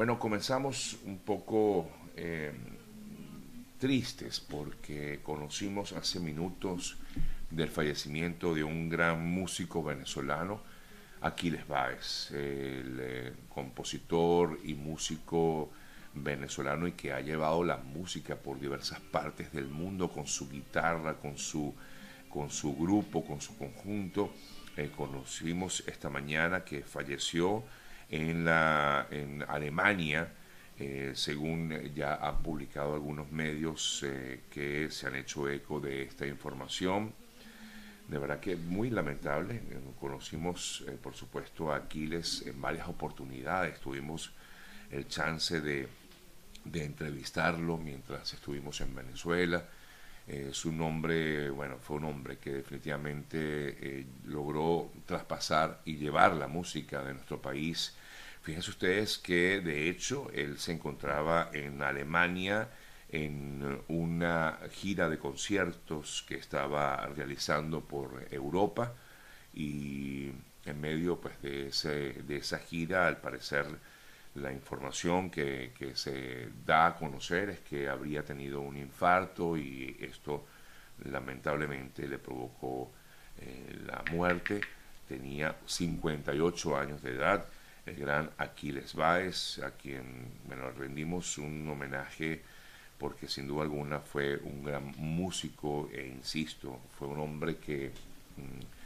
Bueno, comenzamos un poco eh, tristes porque conocimos hace minutos del fallecimiento de un gran músico venezolano, Aquiles Báez, el eh, compositor y músico venezolano y que ha llevado la música por diversas partes del mundo con su guitarra, con su, con su grupo, con su conjunto. Eh, conocimos esta mañana que falleció en, la, en Alemania, eh, según ya han publicado algunos medios eh, que se han hecho eco de esta información. De verdad que muy lamentable. Conocimos, por supuesto, a Aquiles en varias oportunidades. Tuvimos el chance de, de entrevistarlo mientras estuvimos en Venezuela. Eh, su nombre, bueno, fue un hombre que definitivamente eh, logró traspasar y llevar la música de nuestro país. Fíjense ustedes que de hecho él se encontraba en Alemania en una gira de conciertos que estaba realizando por Europa y en medio pues, de, ese, de esa gira al parecer la información que, se da a conocer es que habría tenido un infarto y esto lamentablemente le provocó eh, la muerte. Tenía 58 años de edad, el gran Aquiles Báez, a quien bueno, rendimos un homenaje porque sin duda alguna fue un gran músico e insisto, fue un hombre que... Mm,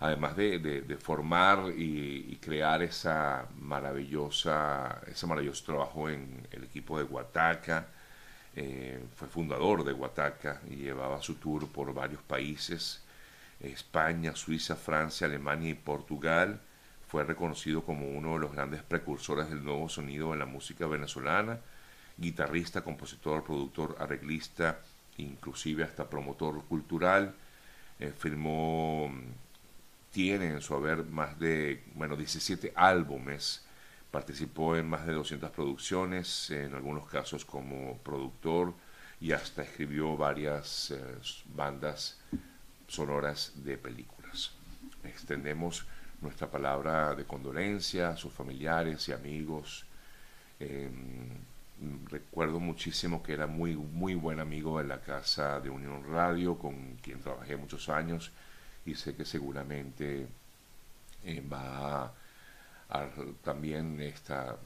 además de, formar y, crear esa maravillosa, ese maravilloso trabajo en el equipo de Guataca, eh, fue fundador de Guataca y llevaba su tour por varios países, España, Suiza, Francia, Alemania y Portugal. Fue reconocido como uno de los grandes precursores del nuevo sonido en la música venezolana, guitarrista, compositor, productor, arreglista, inclusive hasta promotor cultural. Eh, firmó tiene en su haber más de, bueno, 17 álbumes, participó en más de 200 producciones, en algunos casos como productor y hasta escribió varias eh, bandas sonoras de películas. Extendemos nuestra palabra de condolencia a sus familiares y amigos. Em, recuerdo muchísimo que era muy, muy buen amigo en la casa de Unión Radio, con quien trabajé muchos años y sé que seguramente eh, va a, también esta,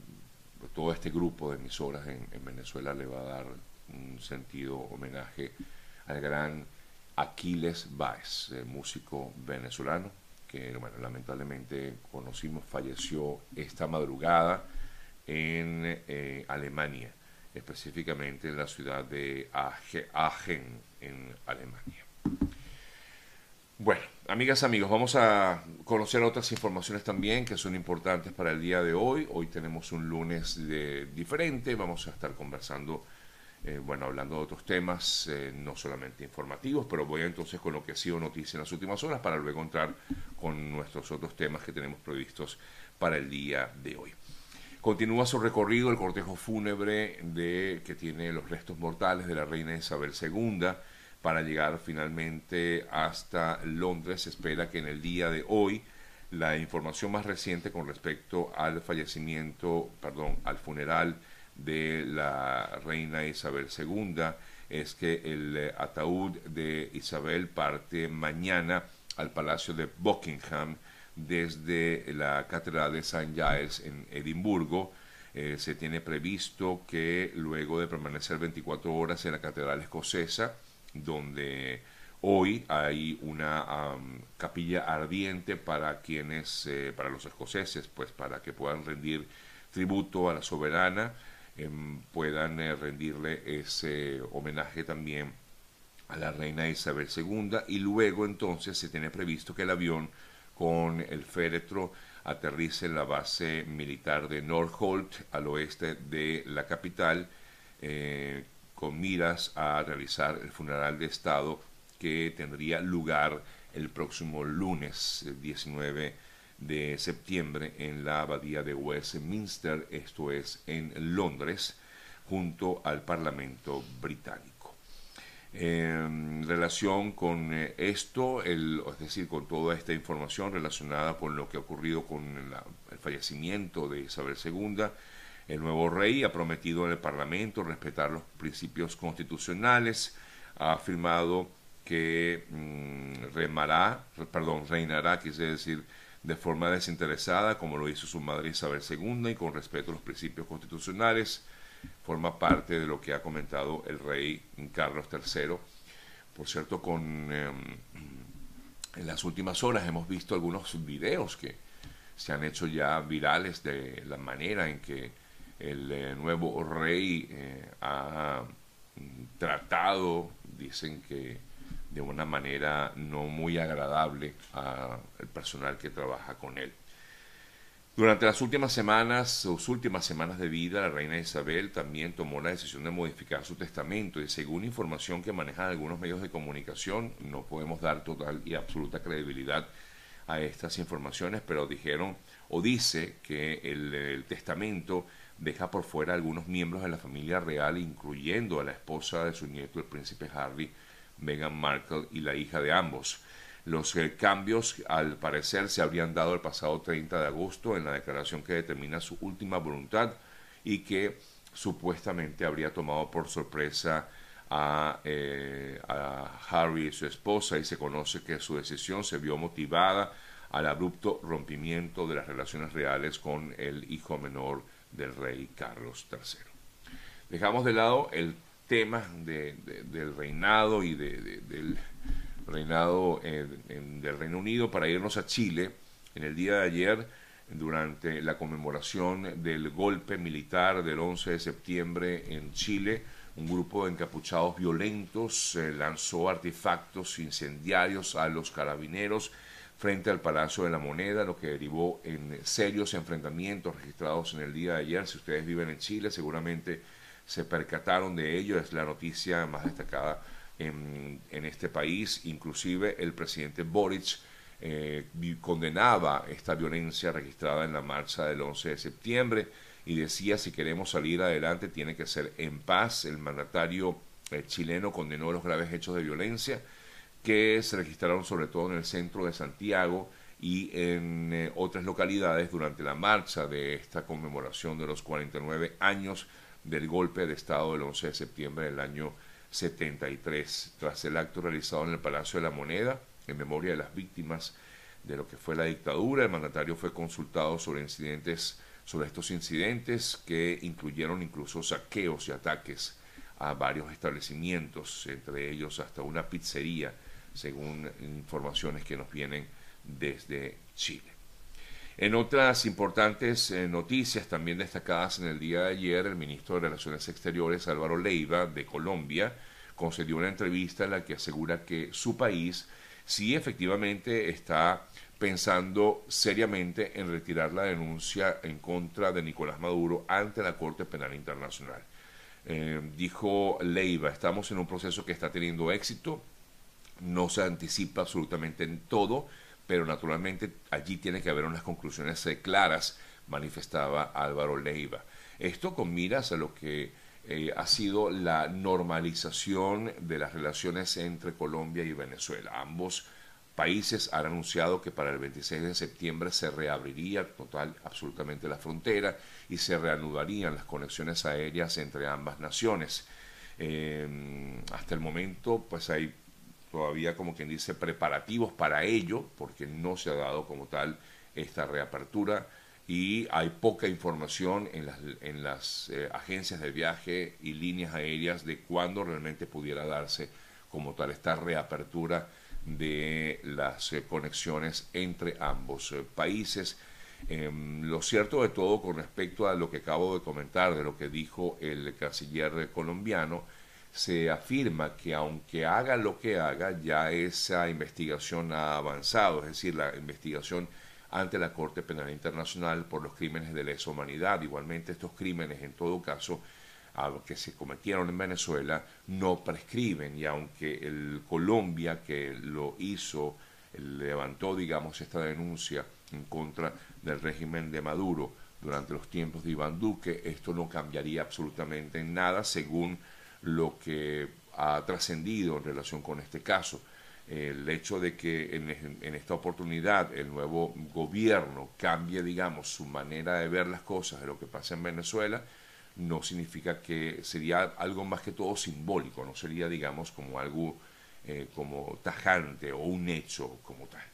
todo este grupo de emisoras en, en, Venezuela le va a dar un sentido homenaje al gran Aquiles Baez, músico venezolano, que bueno, lamentablemente conocimos, falleció esta madrugada en eh, Alemania, específicamente en la ciudad de Aachen, en Alemania. Bueno, amigas, amigos, vamos a conocer otras informaciones también que son importantes para el día de hoy. Hoy tenemos un lunes diferente, vamos a estar conversando, eh, bueno, hablando de otros temas, eh, no solamente informativos, pero voy entonces con lo que ha sido noticia en las últimas horas para luego entrar con nuestros otros temas que tenemos previstos para el día de hoy. Continúa su recorrido el cortejo fúnebre de que tiene los restos mortales de la reina Isabel II para llegar finalmente hasta Londres. Se espera que en el día de hoy la información más reciente con respecto al fallecimiento, perdón, al funeral de la reina Isabel II es que el eh, ataúd de Isabel parte mañana al Palacio de Buckingham desde la Catedral de St. Giles en Edimburgo. Eh, se tiene previsto que luego de permanecer 24 horas en la Catedral Escocesa, donde hoy hay una capilla ardiente para quienes, eh, para los escoceses, pues para que puedan rendir tributo a la soberana, puedan eh, rendirle ese homenaje también a la reina Isabel II y luego entonces se tiene previsto que el avión con el féretro aterrice en la base militar de Northolt al oeste de la capital eh, con miras a realizar el funeral de Estado que tendría lugar el próximo lunes 19 eh, de septiembre en la abadía de Westminster, esto es en Londres, junto al Parlamento británico. En relación con eh, esto, el, es decir, con toda esta información relacionada con lo que ha ocurrido con el fallecimiento de Isabel II, El nuevo rey ha prometido en el Parlamento respetar los principios constitucionales, ha afirmado que mm, remará, perdón, reinará, quise decir, de forma desinteresada, como lo hizo su madre Isabel II, y con respeto a los principios constitucionales. Forma parte de lo que ha comentado el rey Carlos III. Por cierto, con, em, en las últimas horas hemos visto algunos videos que se han hecho ya virales de la manera en que el eh, nuevo rey eh, ha mm, tratado, dicen que de una manera no muy agradable al personal que trabaja con él. Durante las últimas semanas, sus últimas semanas de vida, la reina Isabel también tomó la decisión de modificar su testamento y según información que manejan algunos medios de comunicación, no podemos dar total y absoluta credibilidad a estas informaciones, pero dijeron o dice que el, el testamento deja por fuera a algunos miembros de la familia real, incluyendo a la esposa de su nieto, el príncipe Harry, Meghan Markle y la hija de ambos. Los eh, cambios, al parecer, se habrían dado el pasado 30 de agosto en la declaración que determina su última voluntad y que supuestamente habría tomado por sorpresa a, eh, a, Harry y su esposa y se conoce que su decisión se vio motivada al abrupto rompimiento de las relaciones reales con el hijo menor del rey Carlos III. Dejamos de lado el tema del reinado y del reinado del Reino Unido para irnos a Chile. En el día de ayer, durante la conmemoración del golpe militar del 11 de septiembre en Chile, un grupo de encapuchados violentos eh, lanzó artefactos incendiarios a los carabineros frente al Palacio de la Moneda, lo que derivó en serios enfrentamientos registrados en el día de ayer. Si ustedes viven en Chile, seguramente se percataron de ello, es la noticia más destacada en, este país. Inclusive el presidente Boric eh, condenaba esta violencia registrada en la marcha del 11 de septiembre y decía si queremos salir adelante tiene que ser en paz. El mandatario eh, chileno condenó los graves hechos de violencia que se registraron sobre todo en el centro de Santiago y en eh, otras localidades durante la marcha de esta conmemoración de los 49 años del golpe de Estado del 11 de septiembre del año 73. Tras el acto realizado en el Palacio de la Moneda, en memoria de las víctimas de lo que fue la dictadura, el mandatario fue consultado sobre incidentes, sobre estos incidentes que incluyeron incluso saqueos y ataques a varios establecimientos, entre ellos hasta una pizzería según informaciones que nos vienen desde Chile. En otras importantes eh, noticias también destacadas en el día de ayer, el ministro de Relaciones Exteriores Álvaro Leiva de Colombia concedió una entrevista en la que asegura que su país sí efectivamente está pensando seriamente en retirar la denuncia en contra de Nicolás Maduro ante la Corte Penal Internacional. Eh, dijo Leiva, estamos en un proceso que está teniendo éxito, no se anticipa absolutamente en todo, pero naturalmente allí tiene que haber unas conclusiones claras, manifestaba Álvaro Leiva. Esto con miras a lo que eh, ha sido la normalización de las relaciones entre Colombia y Venezuela. Ambos países han anunciado que para el 26 de septiembre se reabriría total, absolutamente la frontera y se reanudarían las conexiones aéreas entre ambas naciones. Eh, hasta el momento, pues hay todavía como quien dice preparativos para ello, porque no se ha dado como tal esta reapertura y hay poca información en las, en las eh, agencias de viaje y líneas aéreas de cuándo realmente pudiera darse como tal esta reapertura de las eh, conexiones entre ambos eh, países. Em, lo cierto de todo con respecto a lo que acabo de comentar, de lo que dijo el canciller colombiano, se afirma que aunque haga lo que haga, ya esa investigación ha avanzado, es decir, la investigación ante la Corte Penal Internacional por los crímenes de lesa humanidad. Igualmente estos crímenes, en todo caso, que se cometieron en Venezuela, no prescriben y aunque el Colombia que lo hizo, levantó, digamos, esta denuncia en contra del régimen de Maduro durante los tiempos de Iván Duque, esto no cambiaría absolutamente en nada según lo que ha trascendido en relación con este caso. el hecho de que en, esta oportunidad el nuevo gobierno cambie, digamos, su manera de ver las cosas de lo que pasa en Venezuela, no significa que sería algo más que todo simbólico, no sería, digamos, como algo eh, como tajante o un hecho como tal.